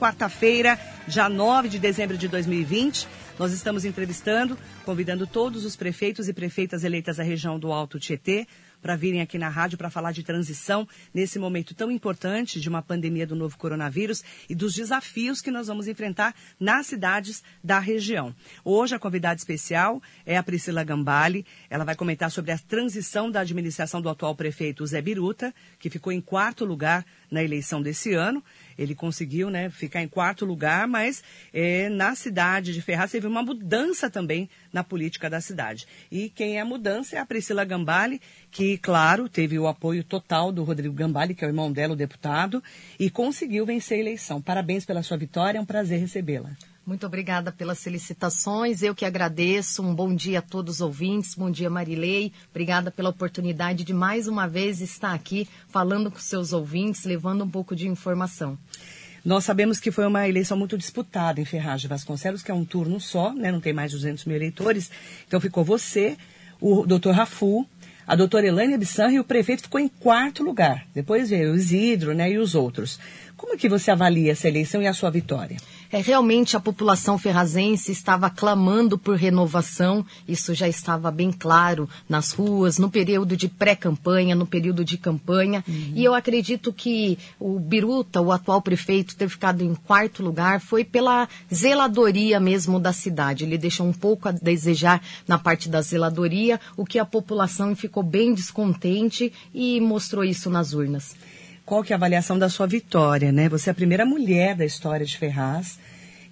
quarta-feira, dia 9 de dezembro de 2020. Nós estamos entrevistando, convidando todos os prefeitos e prefeitas eleitas da região do Alto Tietê para virem aqui na rádio para falar de transição nesse momento tão importante de uma pandemia do novo coronavírus e dos desafios que nós vamos enfrentar nas cidades da região. Hoje a convidada especial é a Priscila Gambale. Ela vai comentar sobre a transição da administração do atual prefeito Zé Biruta, que ficou em quarto lugar na eleição desse ano. Ele conseguiu né, ficar em quarto lugar, mas é, na cidade de Ferraz teve uma mudança também na política da cidade. E quem é a mudança é a Priscila Gambale, que, claro, teve o apoio total do Rodrigo Gambale, que é o irmão dela, o deputado, e conseguiu vencer a eleição. Parabéns pela sua vitória, é um prazer recebê-la. Muito obrigada pelas felicitações. Eu que agradeço. Um bom dia a todos os ouvintes. Bom dia, Marilei. Obrigada pela oportunidade de mais uma vez estar aqui falando com seus ouvintes, levando um pouco de informação. Nós sabemos que foi uma eleição muito disputada em Ferraz de Vasconcelos, que é um turno só, né? não tem mais de 200 mil eleitores. Então ficou você, o doutor Rafu, a doutora Elânia Bissan e o prefeito ficou em quarto lugar. Depois veio o Isidro né, e os outros. Como é que você avalia essa eleição e a sua vitória? É, realmente a população ferrazense estava clamando por renovação, isso já estava bem claro nas ruas, no período de pré-campanha, no período de campanha. Uhum. E eu acredito que o Biruta, o atual prefeito, ter ficado em quarto lugar foi pela zeladoria mesmo da cidade. Ele deixou um pouco a desejar na parte da zeladoria, o que a população ficou bem descontente e mostrou isso nas urnas qual que é a avaliação da sua vitória, né? Você é a primeira mulher da história de Ferraz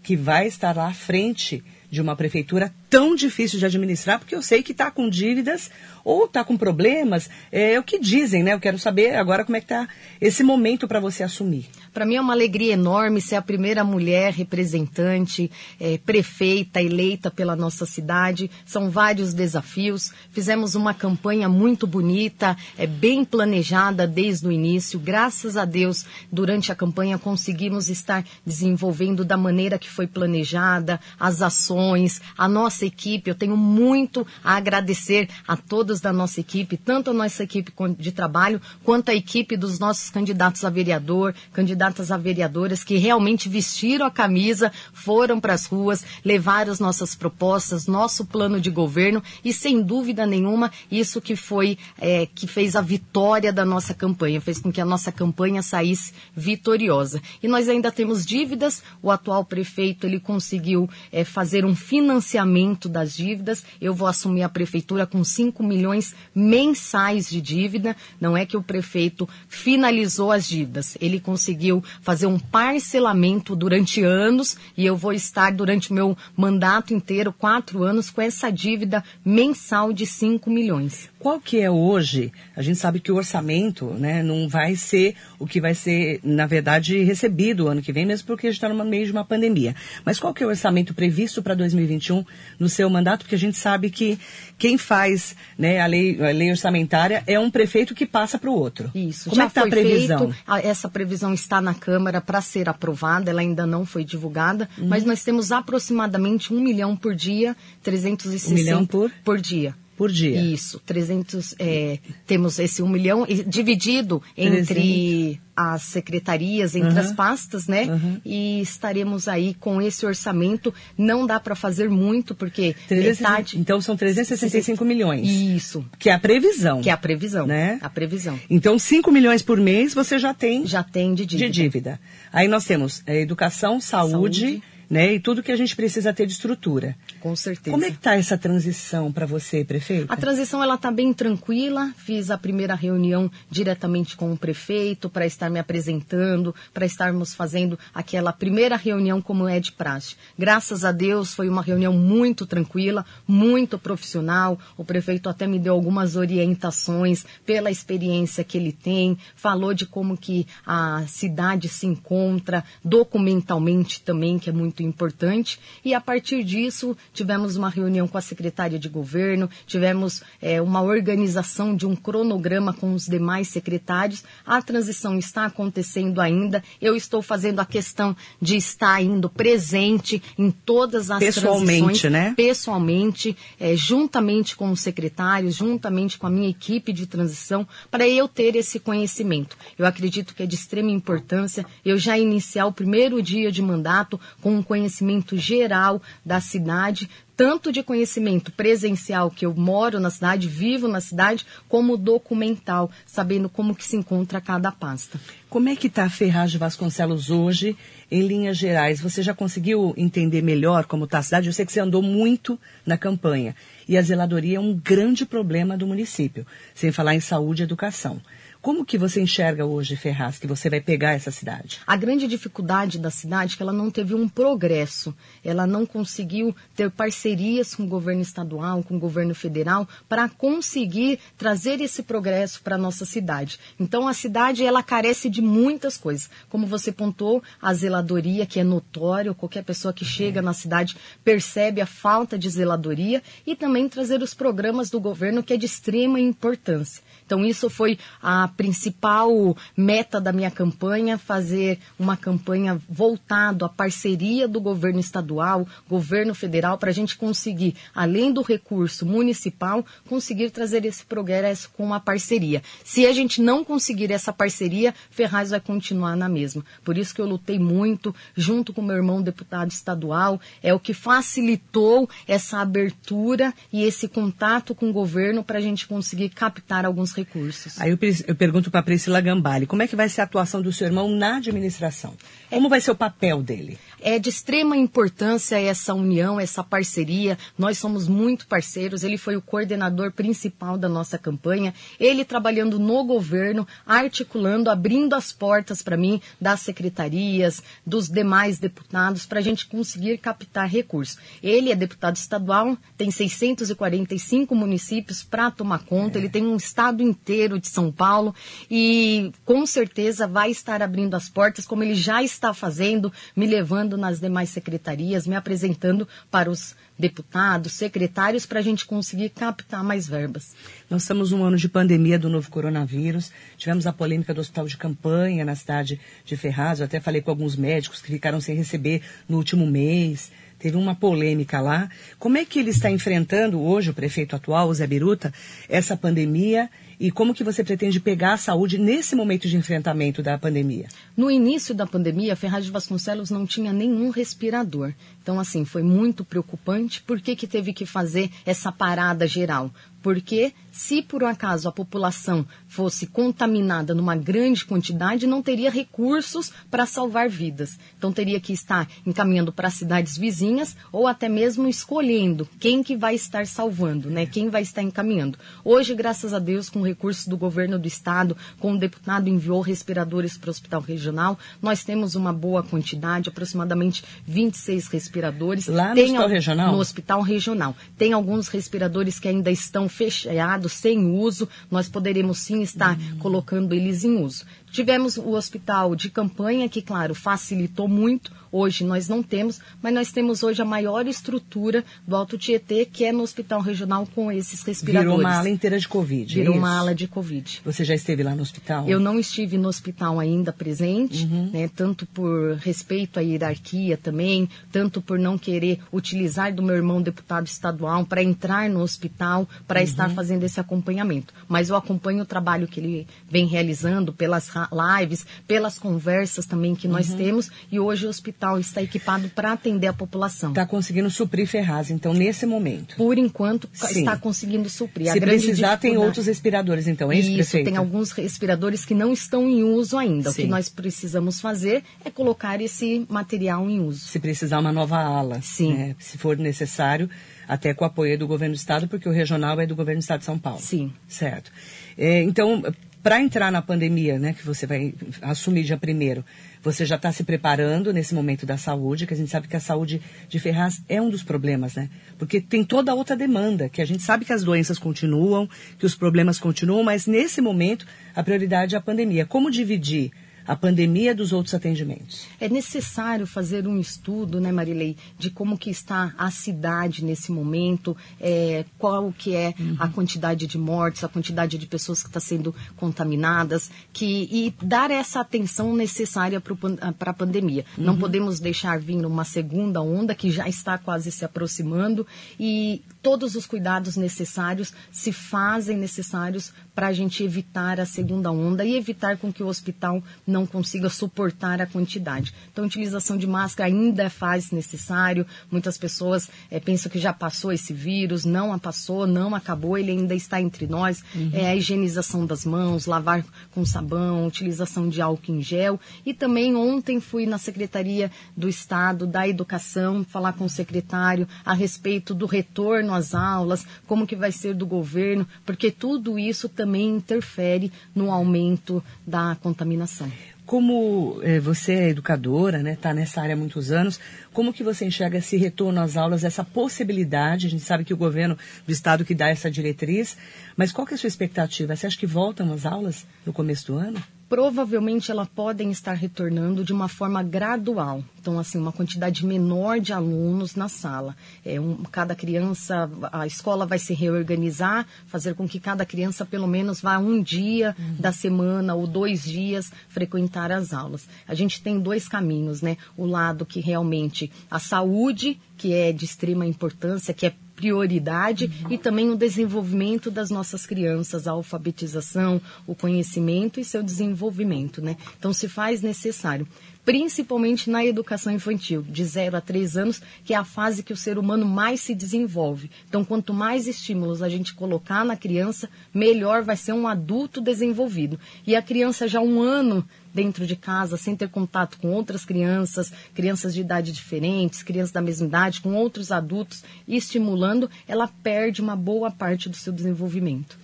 que vai estar lá à frente de uma prefeitura tão difícil de administrar, porque eu sei que está com dívidas ou está com problemas. É o que dizem, né? Eu quero saber agora como é que está esse momento para você assumir. Para mim é uma alegria enorme ser a primeira mulher representante, é, prefeita eleita pela nossa cidade. São vários desafios. Fizemos uma campanha muito bonita, é bem planejada desde o início. Graças a Deus, durante a campanha conseguimos estar desenvolvendo da maneira que foi planejada, as ações, a nossa equipe. Eu tenho muito a agradecer a todos da nossa equipe, tanto a nossa equipe de trabalho quanto a equipe dos nossos candidatos a vereador, candidatas a vereadoras que realmente vestiram a camisa, foram para as ruas, levaram as nossas propostas, nosso plano de governo e, sem dúvida nenhuma, isso que foi, é, que fez a vitória da nossa campanha, fez com que a nossa campanha saísse vitoriosa. E nós ainda temos dívidas, o atual prefeito, ele conseguiu é, fazer um financiamento das dívidas, eu vou assumir a prefeitura com 5 milhões mensais de dívida, não é que o prefeito finalizou as dívidas, ele conseguiu conseguiu fazer um parcelamento durante anos e eu vou estar durante o meu mandato inteiro, quatro anos, com essa dívida mensal de 5 milhões. Qual que é hoje? A gente sabe que o orçamento né, não vai ser o que vai ser, na verdade, recebido o ano que vem, mesmo porque a gente está no meio de uma pandemia. Mas qual que é o orçamento previsto para 2021 no seu mandato? Porque a gente sabe que quem faz né, a, lei, a lei orçamentária é um prefeito que passa para o outro. Isso, Como já é que tá a previsão? Feito, essa previsão está na Câmara para ser aprovada, ela ainda não foi divulgada, uhum. mas nós temos aproximadamente um milhão por dia, 360 um milhão por, por dia por dia. Isso, 300, é, temos esse 1 milhão dividido entre as secretarias, entre uhum. as pastas, né? Uhum. E estaremos aí com esse orçamento. Não dá para fazer muito, porque 360, metade... Então são 365 milhões. Isso. Que é a previsão. Que é a previsão. Né? A previsão. Então 5 milhões por mês você já tem... Já tem de dívida. De dívida. Aí nós temos é, educação, saúde, saúde né? E tudo que a gente precisa ter de estrutura. Com certeza. Como é que está essa transição para você, prefeito? A transição ela está bem tranquila. Fiz a primeira reunião diretamente com o prefeito para estar me apresentando, para estarmos fazendo aquela primeira reunião como é de praxe. Graças a Deus foi uma reunião muito tranquila, muito profissional. O prefeito até me deu algumas orientações pela experiência que ele tem, falou de como que a cidade se encontra documentalmente também, que é muito muito importante e a partir disso tivemos uma reunião com a secretária de governo, tivemos é, uma organização de um cronograma com os demais secretários. A transição está acontecendo ainda. Eu estou fazendo a questão de estar indo presente em todas as pessoalmente, né? Pessoalmente, é, juntamente com os secretários, juntamente com a minha equipe de transição, para eu ter esse conhecimento. Eu acredito que é de extrema importância eu já iniciar o primeiro dia de mandato com um conhecimento geral da cidade, tanto de conhecimento presencial, que eu moro na cidade, vivo na cidade, como documental, sabendo como que se encontra cada pasta. Como é que está a Ferraz de Vasconcelos hoje, em linhas gerais? Você já conseguiu entender melhor como está a cidade? Eu sei que você andou muito na campanha. E a zeladoria é um grande problema do município, sem falar em saúde e educação. Como que você enxerga hoje, Ferraz, que você vai pegar essa cidade? A grande dificuldade da cidade é que ela não teve um progresso. Ela não conseguiu ter parcerias com o governo estadual, com o governo federal, para conseguir trazer esse progresso para a nossa cidade. Então, a cidade, ela carece de muitas coisas. Como você pontuou, a zeladoria, que é notório, qualquer pessoa que chega na cidade percebe a falta de zeladoria e também trazer os programas do governo, que é de extrema importância. Então, isso foi a principal meta da minha campanha, fazer uma campanha voltado à parceria do governo estadual, governo federal, para a gente conseguir, além do recurso municipal, conseguir trazer esse progresso com uma parceria. Se a gente não conseguir essa parceria, Ferraz vai continuar na mesma. Por isso que eu lutei muito, junto com meu irmão deputado estadual, é o que facilitou essa abertura e esse contato com o governo para a gente conseguir captar alguns recursos. Aí eu, pergunto para Priscila Gambale, como é que vai ser a atuação do seu irmão na administração? Como vai ser o papel dele? É de extrema importância essa união, essa parceria. Nós somos muito parceiros. Ele foi o coordenador principal da nossa campanha. Ele trabalhando no governo, articulando, abrindo as portas para mim das secretarias, dos demais deputados, para a gente conseguir captar recursos. Ele é deputado estadual, tem 645 municípios para tomar conta. É. Ele tem um estado inteiro de São Paulo e com certeza vai estar abrindo as portas, como ele já está fazendo, me levando nas demais secretarias, me apresentando para os deputados, secretários, para a gente conseguir captar mais verbas. Nós estamos num ano de pandemia do novo coronavírus. Tivemos a polêmica do hospital de campanha na cidade de Ferraz. Eu até falei com alguns médicos que ficaram sem receber no último mês. Teve uma polêmica lá. Como é que ele está enfrentando hoje, o prefeito atual, o Zé Biruta, essa pandemia e como que você pretende pegar a saúde nesse momento de enfrentamento da pandemia? No início da pandemia, Ferraz de Vasconcelos não tinha nenhum respirador. Então, assim, foi muito preocupante. Por que, que teve que fazer essa parada geral? Porque se por um acaso a população fosse contaminada numa grande quantidade, não teria recursos para salvar vidas. Então teria que estar encaminhando para cidades vizinhas ou até mesmo escolhendo quem que vai estar salvando, né? Quem vai estar encaminhando. Hoje, graças a Deus, com recursos do governo do estado, com o deputado enviou respiradores para o hospital regional, nós temos uma boa quantidade, aproximadamente 26 respiradores. Lá no Tem hospital regional? No hospital regional. Tem alguns respiradores que ainda estão fechados, sem uso, nós poderemos sim estar uhum. colocando eles em uso. Tivemos o hospital de campanha, que, claro, facilitou muito. Hoje nós não temos, mas nós temos hoje a maior estrutura do Alto Tietê, que é no hospital regional com esses respiradores. Virou uma ala inteira de Covid. Virou é uma ala de Covid. Você já esteve lá no hospital? Eu não estive no hospital ainda presente, uhum. né, tanto por respeito à hierarquia também, tanto por não querer utilizar do meu irmão deputado estadual para entrar no hospital, para uhum. estar fazendo esse acompanhamento. Mas eu acompanho o trabalho que ele vem realizando pelas lives, pelas conversas também que nós uhum. temos, e hoje o hospital está equipado para atender a população. Está conseguindo suprir Ferraz, então, nesse momento? Por enquanto, Sim. está conseguindo suprir. Se precisar, tem outros respiradores, então, é isso, prefeito? tem alguns respiradores que não estão em uso ainda. Sim. O que nós precisamos fazer é colocar esse material em uso. Se precisar uma nova ala, Sim. Né, se for necessário, até com o apoio do governo do estado, porque o regional é do governo do estado de São Paulo. Sim. Certo. É, então, para entrar na pandemia, né, que você vai assumir dia primeiro, você já está se preparando nesse momento da saúde, que a gente sabe que a saúde de Ferraz é um dos problemas, né? Porque tem toda outra demanda, que a gente sabe que as doenças continuam, que os problemas continuam, mas nesse momento a prioridade é a pandemia. Como dividir a pandemia dos outros atendimentos? É necessário fazer um estudo, né, Marilei, de como que está a cidade nesse momento, é, qual que é uhum. a quantidade de mortes, a quantidade de pessoas que estão sendo contaminadas, que, e dar essa atenção necessária para a pandemia. Uhum. Não podemos deixar vir uma segunda onda que já está quase se aproximando e todos os cuidados necessários se fazem necessários para a gente evitar a segunda onda e evitar com que o hospital não consiga suportar a quantidade. Então, a utilização de máscara ainda faz necessário. Muitas pessoas é, pensam que já passou esse vírus, não a passou, não acabou, ele ainda está entre nós. Uhum. É a higienização das mãos, lavar com sabão, utilização de álcool em gel. E também ontem fui na Secretaria do Estado da Educação falar com o secretário a respeito do retorno às aulas, como que vai ser do governo, porque tudo isso também interfere no aumento da contaminação. Como eh, você é educadora, né, está nessa área há muitos anos, como que você enxerga esse retorno às aulas, essa possibilidade? A gente sabe que o governo do estado que dá essa diretriz, mas qual que é a sua expectativa? Você acha que voltam as aulas no começo do ano? Provavelmente elas podem estar retornando de uma forma gradual. Então, assim, uma quantidade menor de alunos na sala. É, um, cada criança, a escola vai se reorganizar, fazer com que cada criança, pelo menos, vá um dia uhum. da semana ou dois dias frequentar as aulas. A gente tem dois caminhos, né? O lado que realmente a saúde, que é de extrema importância, que é prioridade e também o desenvolvimento das nossas crianças, a alfabetização, o conhecimento e seu desenvolvimento, né? Então se faz necessário principalmente na educação infantil, de 0 a 3 anos, que é a fase que o ser humano mais se desenvolve. Então, quanto mais estímulos a gente colocar na criança, melhor vai ser um adulto desenvolvido. E a criança já um ano dentro de casa, sem ter contato com outras crianças, crianças de idade diferentes, crianças da mesma idade, com outros adultos, estimulando, ela perde uma boa parte do seu desenvolvimento.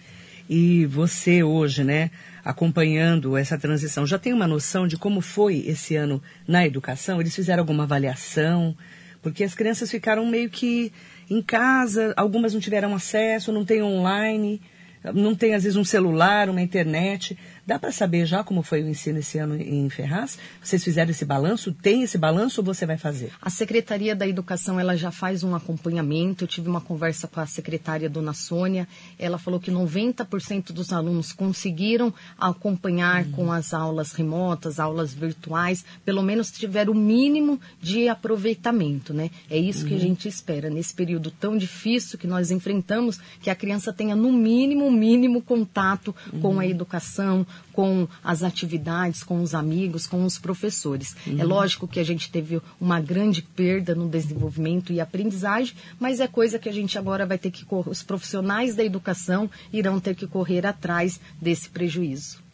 E você hoje, né, acompanhando essa transição, já tem uma noção de como foi esse ano na educação? Eles fizeram alguma avaliação? Porque as crianças ficaram meio que em casa, algumas não tiveram acesso, não tem online não tem às vezes um celular, uma internet. Dá para saber já como foi o ensino esse ano em Ferraz? Vocês fizeram esse balanço? Tem esse balanço ou você vai fazer? A Secretaria da Educação ela já faz um acompanhamento. Eu tive uma conversa com a secretária Dona Sônia. Ela falou que 90% dos alunos conseguiram acompanhar uhum. com as aulas remotas, aulas virtuais, pelo menos tiveram o mínimo de aproveitamento, né? É isso uhum. que a uhum. gente espera nesse período tão difícil que nós enfrentamos, que a criança tenha no mínimo mínimo contato uhum. com a educação, com as atividades, com os amigos, com os professores. É uhum. É lógico que a gente teve uma grande perda no desenvolvimento e aprendizagem, mas é coisa que a gente agora vai ter que os profissionais da educação irão ter que correr atrás desse prejuízo.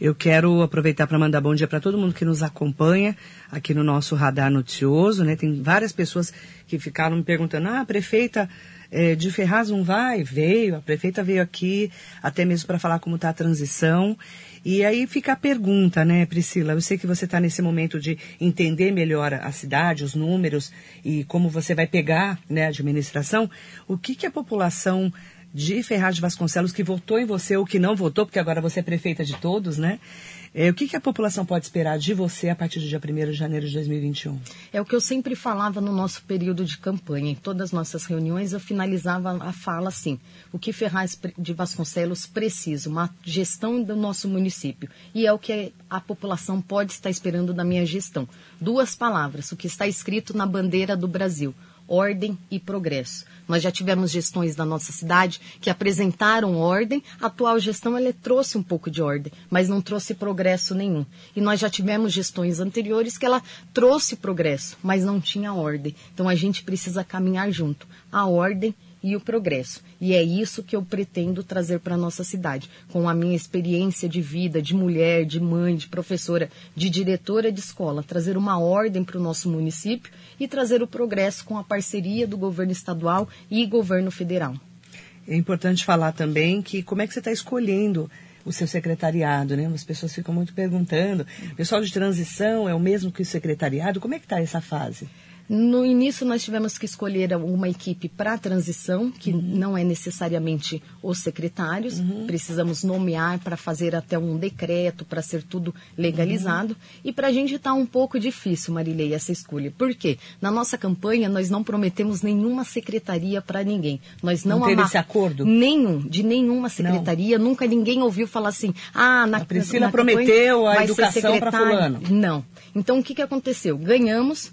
Eu quero aproveitar para mandar bom dia para todo mundo que nos acompanha aqui no nosso radar noticioso, né? Tem várias pessoas que ficaram me perguntando: "Ah, prefeita, é, de Ferraz não vai? Veio, a prefeita veio aqui até mesmo para falar como está a transição. E aí fica a pergunta, né, Priscila? Eu sei que você está nesse momento de entender melhor a cidade, os números e como você vai pegar né, a administração. O que, que a população de Ferraz de Vasconcelos que votou em você ou que não votou, porque agora você é prefeita de todos, né? É, o que, que, a população pode esperar de você a partir do dia 1 de janeiro de 2021? É o que eu sempre falava no nosso período de campanha. Em todas as nossas reuniões, eu finalizava a fala assim: o que Ferraz de Vasconcelos precisa? Uma gestão do nosso município. E é o que a população pode estar esperando da minha gestão. Duas palavras: o que está escrito na bandeira do Brasil ordem e progresso. Nós já tivemos gestões da nossa cidade que apresentaram ordem, a atual gestão ela trouxe um pouco de ordem, mas não trouxe progresso nenhum. E nós já tivemos gestões anteriores que ela trouxe progresso, mas não tinha ordem. Então a gente precisa caminhar junto. A ordem e o progresso. E é isso que eu pretendo trazer para a nossa cidade, com a minha experiência de vida, de mulher, de mãe, de professora, de diretora de escola, trazer uma ordem para o nosso município e trazer o progresso com a parceria do governo estadual e governo federal. É importante falar também que como é que você está escolhendo o seu secretariado, né? As pessoas ficam muito perguntando. Pessoal de transição é o mesmo que o secretariado? Como é que está essa fase? No início, nós tivemos que escolher uma equipe para a transição, que uhum. não é necessariamente os secretários. Uhum. Precisamos nomear para fazer até um decreto, para ser tudo legalizado. Uhum. E para a gente está um pouco difícil, Marilei, essa escolha. Por quê? Na nossa campanha, nós não prometemos nenhuma secretaria para ninguém. Nós não, não teve esse acordo? Nenhum, de nenhuma secretaria. Não. Nunca ninguém ouviu falar assim, ah, na A Priscila na prometeu a educação para fulano. Não. Então, o que, que aconteceu? Ganhamos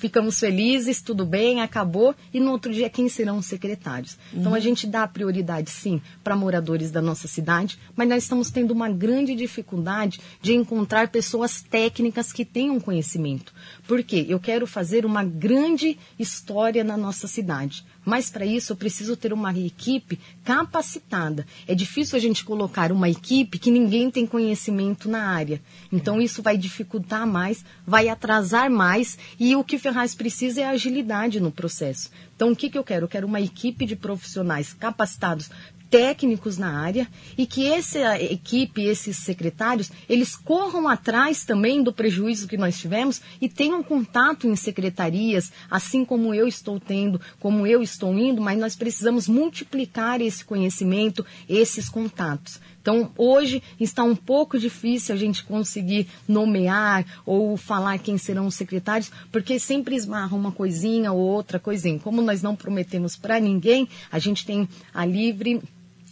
ficamos felizes, tudo bem, acabou, e no outro dia quem serão os secretários? Uhum. Então a gente dá prioridade sim para moradores da nossa cidade, mas nós estamos tendo uma grande dificuldade de encontrar pessoas técnicas que tenham conhecimento. Por quê? Eu quero fazer uma grande história na nossa cidade. Mas para isso eu preciso ter uma equipe capacitada. É difícil a gente colocar uma equipe que ninguém tem conhecimento na área. Então isso vai dificultar mais, vai atrasar mais e o que Ferraz precisa é agilidade no processo. Então o que, que eu quero? Eu quero uma equipe de profissionais capacitados técnicos na área e que essa equipe, esses secretários, eles corram atrás também do prejuízo que nós tivemos e tenham contato em secretarias, assim como eu estou tendo, como eu estou indo, mas nós precisamos multiplicar esse conhecimento, esses contatos. Então, hoje está um pouco difícil a gente conseguir nomear ou falar quem serão os secretários, porque sempre esmarra uma coisinha ou outra coisinha. Como nós não prometemos para ninguém, a gente tem a livre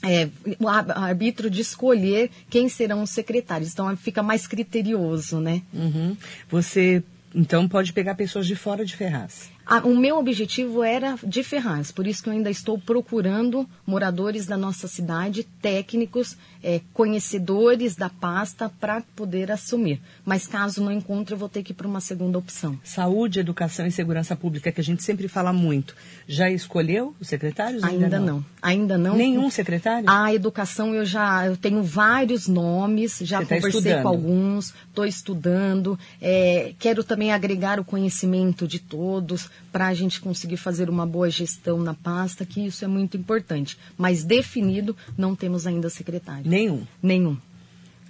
é, o arbítrio de escolher quem serão os secretários. Então fica mais criterioso, né? Uhum. Você então pode pegar pessoas de fora de Ferraz. O meu objetivo era de Ferraz, por isso que eu ainda estou procurando moradores da nossa cidade, técnicos, é, conhecedores da pasta para poder assumir. Mas caso não encontre, eu vou ter que ir para uma segunda opção. Saúde, educação e segurança pública, que a gente sempre fala muito. Já escolheu os secretários? Ainda, ainda não? não? Ainda não. Nenhum secretário? A educação eu já eu tenho vários nomes, já Você tá conversei tá com alguns, estou estudando. É, quero também agregar o conhecimento de todos para a gente conseguir fazer uma boa gestão na pasta, que isso é muito importante. Mas definido, não temos ainda secretário. Nenhum? Nenhum.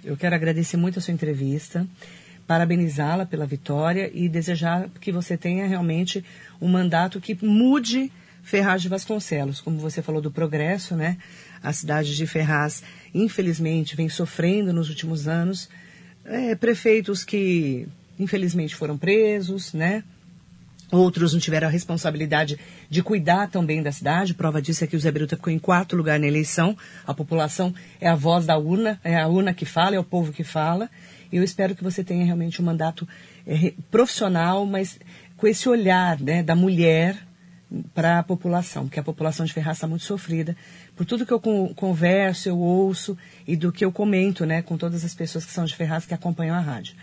Eu quero agradecer muito a sua entrevista, parabenizá-la pela vitória e desejar que você tenha realmente um mandato que mude Ferraz de Vasconcelos. Como você falou do progresso, né? A cidade de Ferraz, infelizmente, vem sofrendo nos últimos anos. É, prefeitos que, infelizmente, foram presos, né? Outros não tiveram a responsabilidade de cuidar também da cidade. Prova disso é que o Zé Biruta ficou em quarto lugar na eleição. A população é a voz da urna, é a urna que fala, é o povo que fala. E eu espero que você tenha realmente um mandato é, profissional, mas com esse olhar né, da mulher para a população, porque a população de Ferraz está muito sofrida. Por tudo que eu converso, eu ouço e do que eu comento né, com todas as pessoas que são de Ferraz que acompanham a rádio.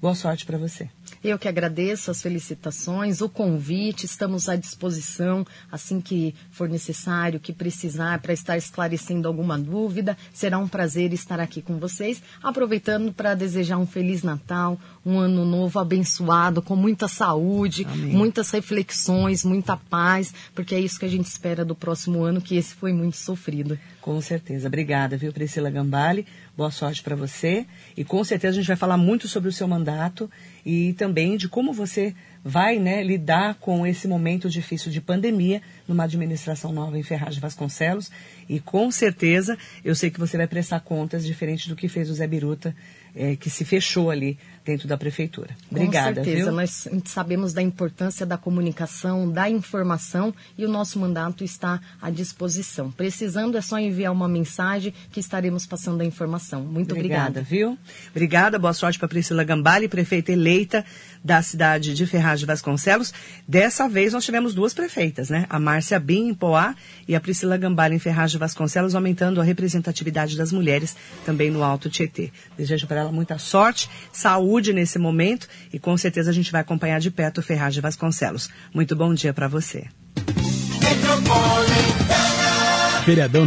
Boa sorte para você. Eu que agradeço as felicitações, o convite, estamos à disposição assim que for necessário, que precisar para estar esclarecendo alguma dúvida. Será um prazer estar aqui com vocês, aproveitando para desejar um feliz Natal, um ano novo abençoado, com muita saúde, Amém. muitas reflexões, muita paz, porque é isso que a gente espera do próximo ano, que esse foi muito sofrido. Com certeza. Obrigada, viu, Priscila Gambale? Boa sorte para você. E com certeza a gente vai falar muito sobre o seu mandato e também de como você vai né, lidar com esse momento difícil de pandemia numa administração nova em Ferraz de Vasconcelos. E com certeza eu sei que você vai prestar contas diferente do que fez o Zé Biruta é, que se fechou ali dentro da prefeitura. Obrigada. Com certeza, viu? nós sabemos da importância da comunicação, da informação e o nosso mandato está à disposição. Precisando é só enviar uma mensagem que estaremos passando a informação. Muito obrigada. Obrigada, viu? Obrigada, boa sorte para Priscila Gambale, prefeita eleita da cidade de Ferraz de Vasconcelos. Dessa vez nós tivemos duas prefeitas, né? A Márcia Bim em Poá e a Priscila Gambale em Ferraz de Vasconcelos, aumentando a representatividade das mulheres também no Alto Tietê. Desejo para ela muita sorte, saúde nesse momento e com certeza a gente vai acompanhar de perto o Ferraz de Vasconcelos. Muito bom dia para você. Feriadão